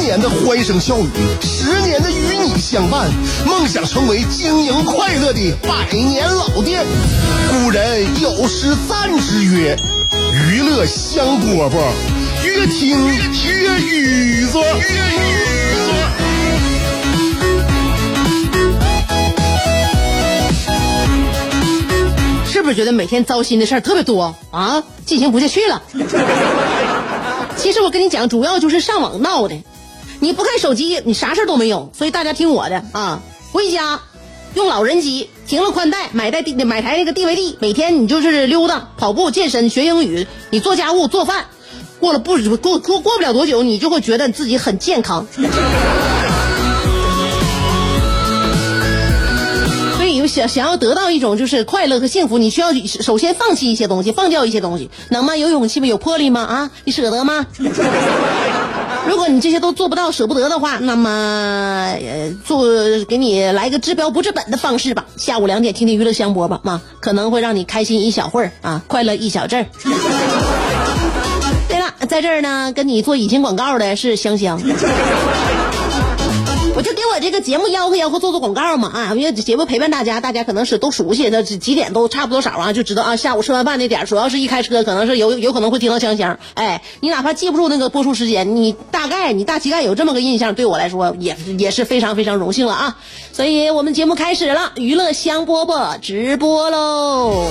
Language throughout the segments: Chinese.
年的欢声笑语，十年的与你相伴，梦想成为经营快乐的百年老店。古人有诗赞之曰：“娱乐香饽饽，越听越雨子。”是不是觉得每天糟心的事儿特别多啊？进行不下去了。其实我跟你讲，主要就是上网闹的。你不看手机，你啥事都没有。所以大家听我的啊，回家用老人机停了宽带，买台买台那个 DVD，每天你就是溜达、跑步、健身、学英语，你做家务、做饭，过了不过过过不了多久，你就会觉得你自己很健康。所以想想要得到一种就是快乐和幸福，你需要首先放弃一些东西，放掉一些东西，能吗？有勇气吗？有魄力吗？啊，你舍得吗？如果你这些都做不到，舍不得的话，那么，做给你来个治标不治本的方式吧。下午两点听听娱乐香饽吧，啊，可能会让你开心一小会儿啊，快乐一小阵儿。对了，在这儿呢，跟你做隐形广告的是香香。我就给我这个节目吆喝吆喝，做做广告嘛啊！因为节目陪伴大家，大家可能是都熟悉，那几点都差不多少啊，就知道啊。下午吃完饭那点，主要是一开车，可能是有有可能会听到香香。哎，你哪怕记不住那个播出时间，你大概你大膝盖有这么个印象，对我来说也也是非常非常荣幸了啊！所以我们节目开始了，娱乐香饽饽直播喽。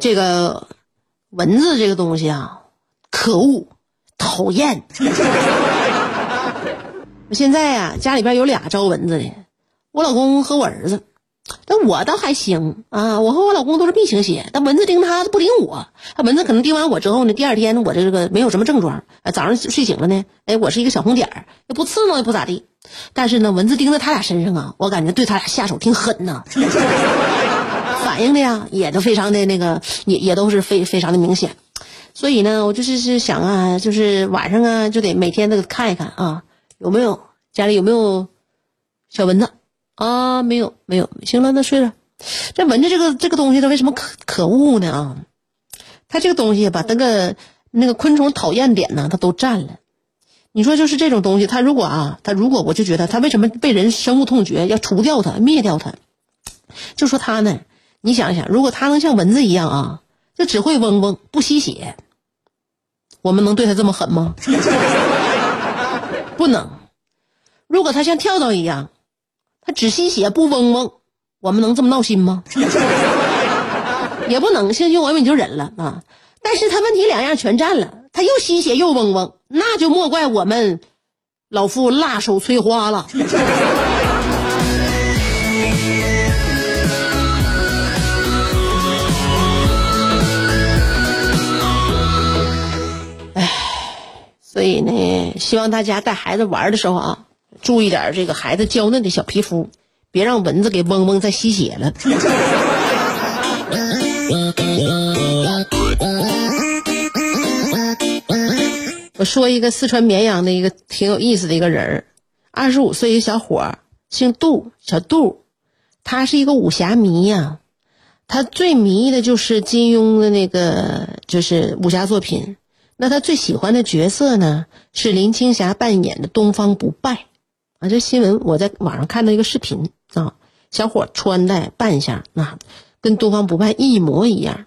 这个蚊子这个东西啊，可恶，讨厌。我 现在啊，家里边有俩招蚊子的，我老公和我儿子。但我倒还行啊，我和我老公都是 B 型血，但蚊子叮他不叮我。蚊子可能叮完我之后呢，第二天我这个没有什么症状，早上睡醒了呢，哎，我是一个小红点儿，也不刺挠也不咋地。但是呢，蚊子叮在他俩身上啊，我感觉对他俩下手挺狠呐。反应的呀，也都非常的那个，也也都是非非常的明显，所以呢，我就是是想啊，就是晚上啊，就得每天都看一看啊，有没有家里有没有小蚊子啊？没有，没有。行了，那睡了。这蚊子这个这个东西，它为什么可可恶呢啊？它这个东西把那个那个昆虫讨厌点呢，它都占了。你说就是这种东西，它如果啊，它如果我就觉得它为什么被人深恶痛绝，要除掉它，灭掉它？就说它呢。你想一想，如果它能像蚊子一样啊，就只会嗡嗡不吸血，我们能对它这么狠吗？不能。如果它像跳蚤一样，它只吸血不嗡嗡，我们能这么闹心吗？也不能。像我们就忍了啊。但是它问题两样全占了，它又吸血又嗡嗡，那就莫怪我们老夫辣手摧花了。所以呢，希望大家带孩子玩的时候啊，注意点这个孩子娇嫩的小皮肤，别让蚊子给嗡嗡再吸血了。我说一个四川绵阳的一个挺有意思的一个人儿，二十五岁一小伙儿，姓杜，小杜，他是一个武侠迷呀，他最迷的就是金庸的那个就是武侠作品。那他最喜欢的角色呢，是林青霞扮演的东方不败，啊，这新闻我在网上看到一个视频啊，小伙穿戴扮相那跟东方不败一模一样，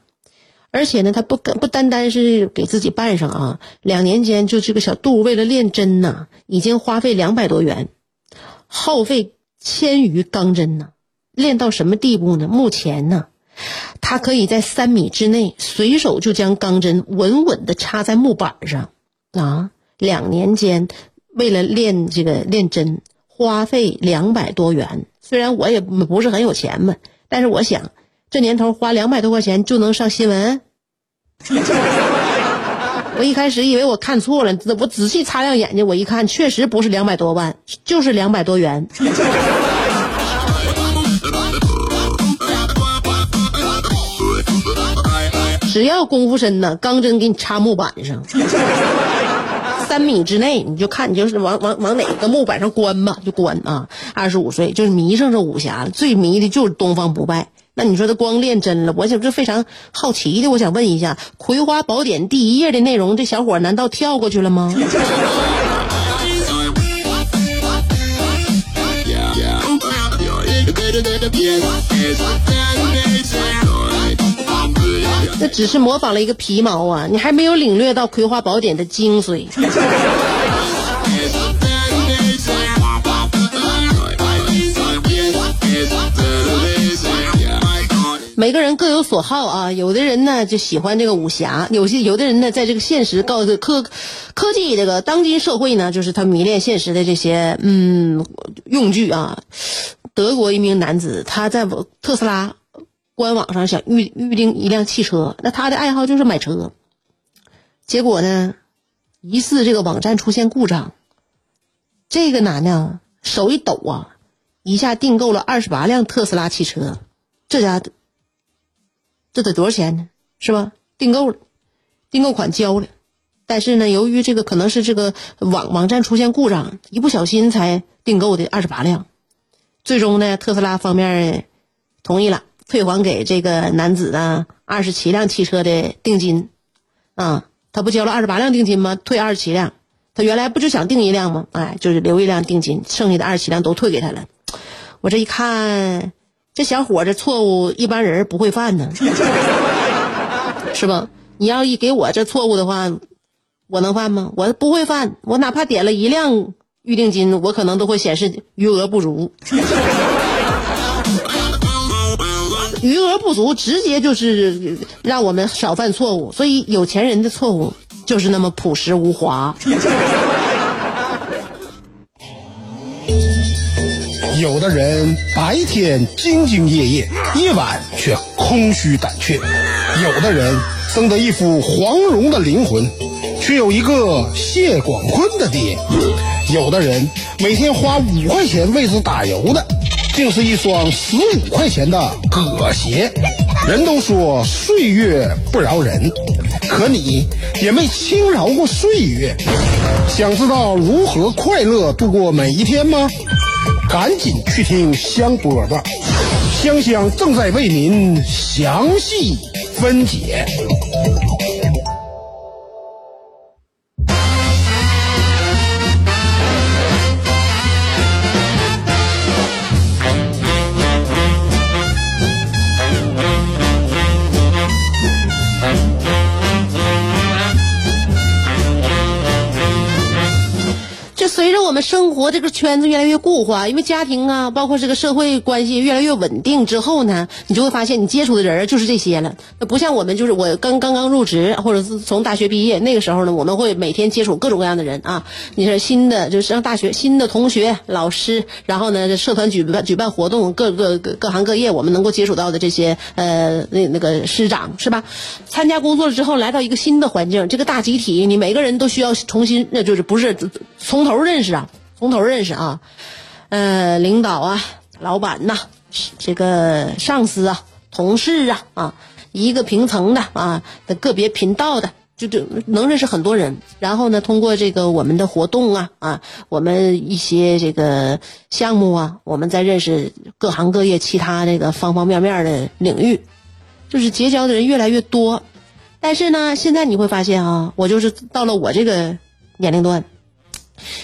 而且呢，他不不单单是给自己扮上啊，两年间就这个小杜为了练针呐，已经花费两百多元，耗费千余钢针呢，练到什么地步呢？目前呢？他可以在三米之内随手就将钢针稳稳的插在木板上，啊，两年间为了练这个练针花费两百多元。虽然我也不是很有钱嘛，但是我想，这年头花两百多块钱就能上新闻？我一开始以为我看错了，我仔细擦亮眼睛，我一看，确实不是两百多万，就是两百多元。只要功夫深呢，钢针给你插木板上，三米之内你就看你就是往往往哪个木板上关吧，就关啊。二十五岁就是迷上这武侠了，最迷的就是东方不败。那你说他光练真了，我想这非常好奇的，我想问一下，《葵花宝典》第一页的内容，这小伙难道跳过去了吗？这只是模仿了一个皮毛啊，你还没有领略到《葵花宝典》的精髓。每个人各有所好啊，有的人呢就喜欢这个武侠，有些有的人呢在这个现实告诉科科技这个当今社会呢，就是他迷恋现实的这些嗯用具啊。德国一名男子他在特斯拉官网上想预预定一辆汽车，那他的爱好就是买车，结果呢，疑似这个网站出现故障，这个男的手一抖啊，一下订购了二十八辆特斯拉汽车，这家。这得多少钱呢？是吧？订购了，订购款交了，但是呢，由于这个可能是这个网网站出现故障，一不小心才订购的二十八辆，最终呢，特斯拉方面同意了，退还给这个男子的二十七辆汽车的定金，啊，他不交了二十八辆定金吗？退二十七辆，他原来不就想订一辆吗？哎，就是留一辆定金，剩下的二十七辆都退给他了。我这一看。这小伙这错误一般人不会犯呢，是吧？你要一给我这错误的话，我能犯吗？我不会犯，我哪怕点了一辆预定金，我可能都会显示余额不足。余额不足直接就是让我们少犯错误，所以有钱人的错误就是那么朴实无华。有的人白天兢兢业业，夜晚却空虚胆怯；有的人生得一副黄蓉的灵魂，却有一个谢广坤的爹；有的人每天花五块钱为之打油的，竟是一双十五块钱的葛鞋。人都说岁月不饶人，可你也没轻饶过岁月。想知道如何快乐度过每一天吗？赶紧去听香饽饽，香香正在为您详细分解。生活这个圈子越来越固化，因为家庭啊，包括这个社会关系越来越稳定之后呢，你就会发现你接触的人就是这些了。那不像我们，就是我刚刚刚入职，或者是从大学毕业那个时候呢，我们会每天接触各种各样的人啊。你说新的就是上大学新的同学、老师，然后呢，社团举办举办活动，各个各各行各业我们能够接触到的这些呃那那个师长是吧？参加工作了之后，来到一个新的环境，这个大集体，你每个人都需要重新，那就是不是从头认识啊。从头认识啊，呃，领导啊，老板呐，这个上司啊，同事啊，啊，一个平层的啊，个别频道的，就就能认识很多人。然后呢，通过这个我们的活动啊，啊，我们一些这个项目啊，我们再认识各行各业其他这个方方面面的领域，就是结交的人越来越多。但是呢，现在你会发现啊，我就是到了我这个年龄段。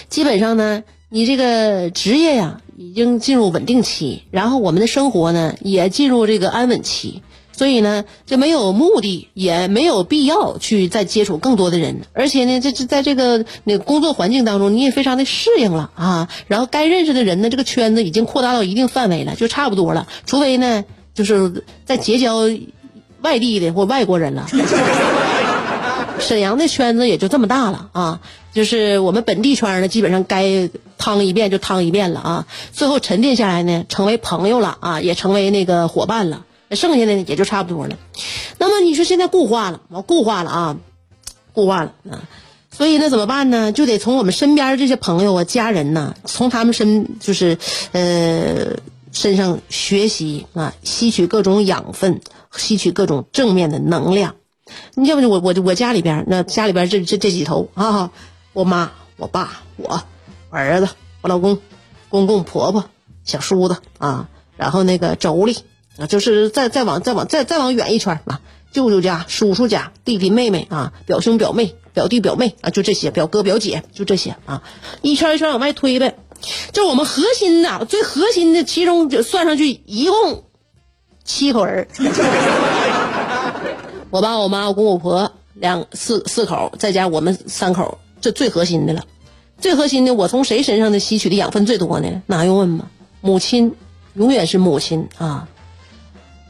基本上呢，你这个职业呀已经进入稳定期，然后我们的生活呢也进入这个安稳期，所以呢就没有目的，也没有必要去再接触更多的人，而且呢，这这在这个那工作环境当中，你也非常的适应了啊，然后该认识的人呢，这个圈子已经扩大到一定范围了，就差不多了，除非呢就是在结交外地的或外国人了。沈阳的圈子也就这么大了啊。就是我们本地圈呢，基本上该趟一遍就趟一遍了啊。最后沉淀下来呢，成为朋友了啊，也成为那个伙伴了。剩下的呢也就差不多了。那么你说现在固化了，固化了啊，固化了啊，所以那怎么办呢？就得从我们身边这些朋友啊、家人呐，从他们身就是呃身上学习啊，吸取各种养分，吸取各种正面的能量。你要不就我我我家里边那家里边这这这几头啊，我妈、我爸、我、我儿子、我老公、公公婆婆、小叔子啊，然后那个妯娌啊，就是再再往再往再再往远一圈啊，舅舅家、叔叔家、弟弟妹妹啊，表兄表妹、表弟表妹啊，就这些，表哥表姐就这些啊，一圈一圈往外推呗。就我们核心的最核心的，其中就算上去一共七口人我爸、我妈、我公、我婆两四四口，再加我们三口，这最核心的了。最核心的，我从谁身上的吸取的养分最多呢？那还用问吗？母亲，永远是母亲啊！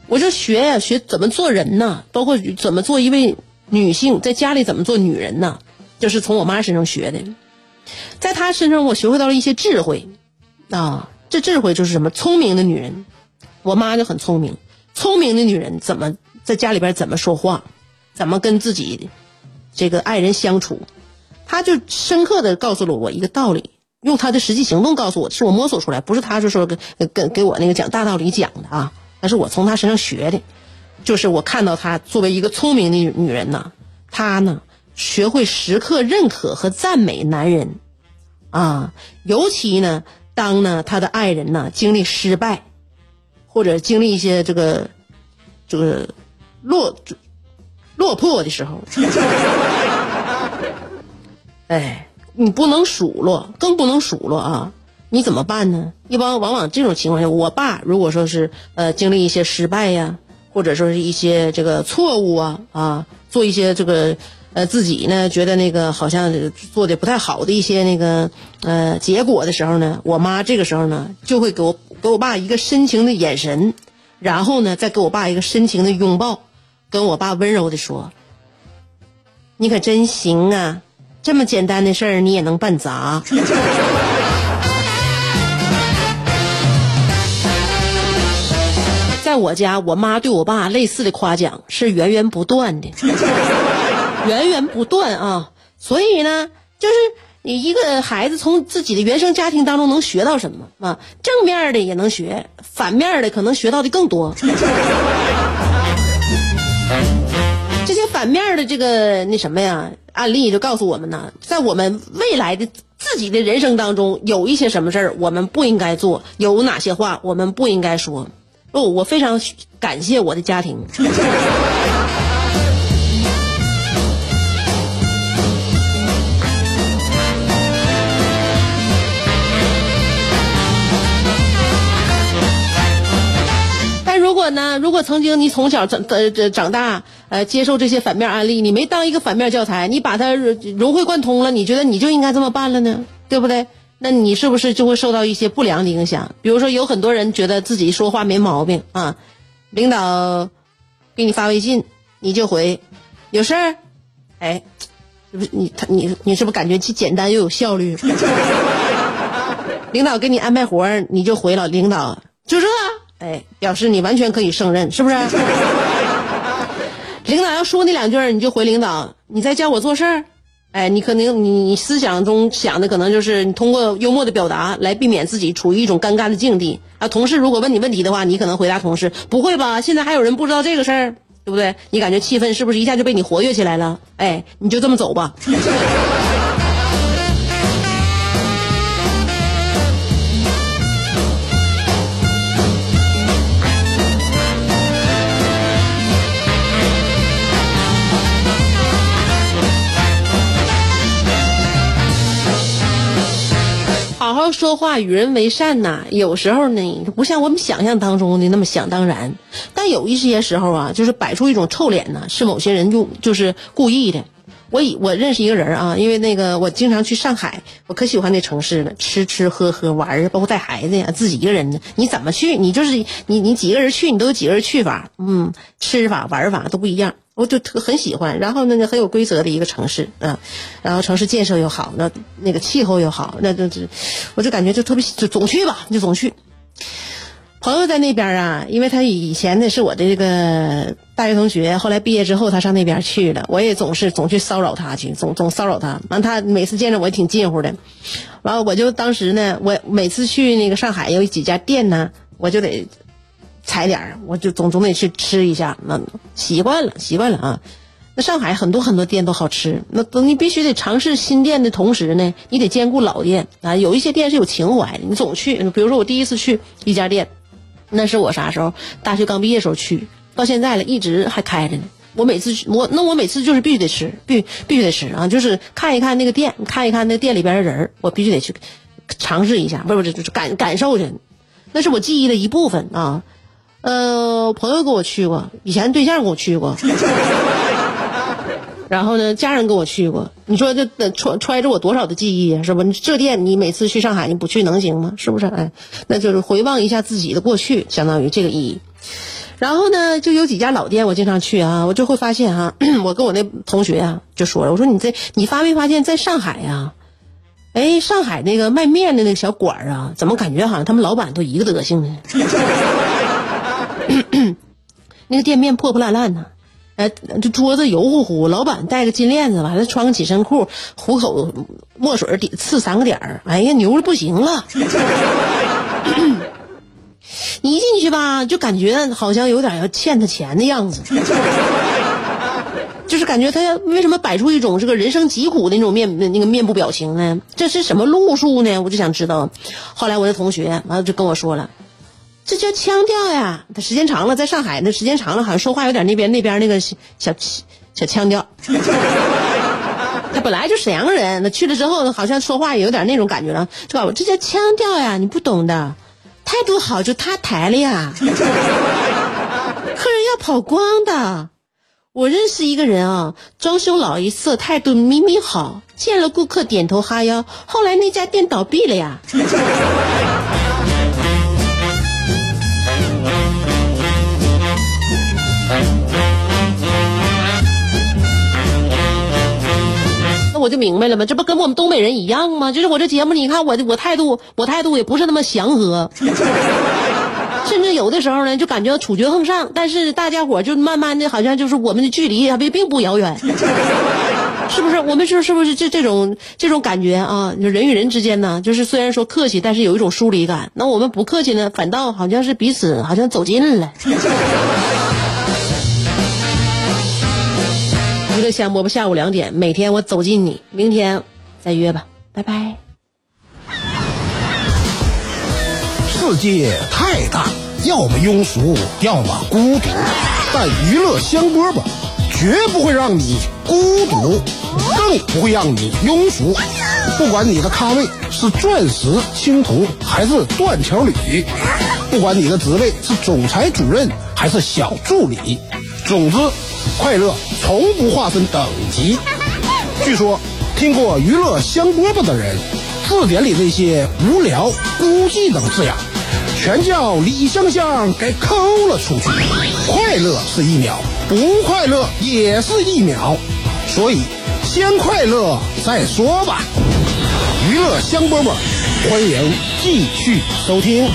我就学呀，学怎么做人呐，包括怎么做一位女性，在家里怎么做女人呐，就是从我妈身上学的。在她身上，我学会到了一些智慧啊！这智慧就是什么？聪明的女人，我妈就很聪明。聪明的女人怎么？在家里边怎么说话，怎么跟自己这个爱人相处，他就深刻的告诉了我一个道理，用他的实际行动告诉我，是我摸索出来，不是他就说跟跟给我那个讲大道理讲的啊，那是我从他身上学的，就是我看到他作为一个聪明的女人呢，她呢学会时刻认可和赞美男人，啊，尤其呢当呢他的爱人呢经历失败，或者经历一些这个这个。落落魄的时候，哎，你不能数落，更不能数落啊！你怎么办呢？一般往往这种情况下，我爸如果说是呃经历一些失败呀，或者说是一些这个错误啊啊，做一些这个呃自己呢觉得那个好像做的不太好的一些那个呃结果的时候呢，我妈这个时候呢就会给我给我爸一个深情的眼神，然后呢再给我爸一个深情的拥抱。跟我爸温柔的说：“你可真行啊，这么简单的事儿你也能办砸。” 在我家，我妈对我爸类似的夸奖是源源不断的，源源不断啊！所以呢，就是你一个孩子从自己的原生家庭当中能学到什么啊？正面的也能学，反面的可能学到的更多。反面的这个那什么呀案例就告诉我们呢，在我们未来的自己的人生当中，有一些什么事儿我们不应该做，有哪些话我们不应该说。哦，我非常感谢我的家庭。但如果呢？如果曾经你从小长呃长大呃接受这些反面案例，你没当一个反面教材，你把它融会贯通了，你觉得你就应该这么办了呢？对不对？那你是不是就会受到一些不良的影响？比如说有很多人觉得自己说话没毛病啊，领导给你发微信你就回，有事儿，哎，是不你他你你是不是感觉既简单又有效率？领导给你安排活儿你就回了，领导就这。哎，表示你完全可以胜任，是不是？领导要说你两句，你就回领导，你在教我做事儿。哎，你可能你你思想中想的可能就是你通过幽默的表达来避免自己处于一种尴尬的境地啊。同事如果问你问题的话，你可能回答同事不会吧？现在还有人不知道这个事儿，对不对？你感觉气氛是不是一下就被你活跃起来了？哎，你就这么走吧。说话与人为善呐，有时候呢不像我们想象当中的那么想当然，但有一些时候啊，就是摆出一种臭脸呢，是某些人就就是故意的。我以我认识一个人啊，因为那个我经常去上海，我可喜欢那城市了，吃吃喝喝玩儿，包括带孩子呀，自己一个人的，你怎么去？你就是你你几个人去，你都有几个人去法，嗯，吃法玩法都不一样。我就特很喜欢，然后那很有规则的一个城市啊，然后城市建设又好，那那个气候又好，那这这，我就感觉就特别就总去吧，就总去。朋友在那边啊，因为他以前呢是我的这个大学同学，后来毕业之后他上那边去了，我也总是总去骚扰他去，总总骚扰他。完他每次见着我也挺近乎的，完我就当时呢，我每次去那个上海有几家店呢，我就得踩点儿，我就总总得去吃一下，那习惯了，习惯了啊。那上海很多很多店都好吃，那等你必须得尝试新店的同时呢，你得兼顾老店啊。有一些店是有情怀的，你总去。比如说我第一次去一家店，那是我啥时候？大学刚毕业时候去，到现在了，一直还开着呢。我每次去我那我每次就是必须得吃，必必须得吃啊！就是看一看那个店，看一看那店里边的人我必须得去尝试一下，不是不是，就是感感受去。那是我记忆的一部分啊。呃，朋友跟我去过，以前对象跟我去过。然后呢，家人跟我去过，你说这揣揣着我多少的记忆啊，是不？这店你每次去上海你不去能行吗？是不是？哎，那就是回望一下自己的过去，相当于这个意义。然后呢，就有几家老店我经常去啊，我就会发现哈，我跟我那同学啊就说了，我说你这你发没发现，在上海呀，哎，上海那个卖面的那个小馆儿啊，怎么感觉好像他们老板都一个德行呢？嗯 那个店面破破烂烂的。哎，这桌子油乎乎，老板戴个金链子，完了穿个紧身裤，虎口墨水底刺三个点儿，哎呀，牛的不行了！你一进去吧，就感觉好像有点要欠他钱的样子，就是感觉他为什么摆出一种这个人生疾苦的那种面那个面部表情呢？这是什么路数呢？我就想知道。后来我的同学完了就跟我说了。这叫腔调呀！他时间长了，在上海那时间长了，好像说话有点那边那边那个小小小腔调。他本来就沈阳人，那去了之后好像说话也有点那种感觉了。就告诉我这叫腔调呀，你不懂的，态度好就他台了呀。客人要跑光的。我认识一个人啊，装修老一色，态度明明好，见了顾客点头哈腰，后来那家店倒闭了呀。那我就明白了吗？这不跟我们东北人一样吗？就是我这节目，你看我的我态度，我态度也不是那么祥和，甚至有的时候呢，就感觉处决横上。但是大家伙就慢慢的，好像就是我们的距离并并不遥远，是不是？我们是是不是这这种这种感觉啊？就人与人之间呢，就是虽然说客气，但是有一种疏离感。那我们不客气呢，反倒好像是彼此好像走近了。娱乐香饽饽下午两点，每天我走进你，明天再约吧，拜拜。世界太大，要么庸俗，要么孤独，但娱乐香饽饽绝不会让你孤独，更不会让你庸俗。不管你的咖位是钻石、青铜还是断桥铝，不管你的职位是总裁、主任还是小助理，总之。快乐从不划分等级。据说，听过娱乐香饽饽的人，字典里那些无聊、孤寂等字眼，全叫李香香给抠了出去。快乐是一秒，不快乐也是一秒，所以先快乐再说吧。娱乐香饽饽，欢迎继续收听。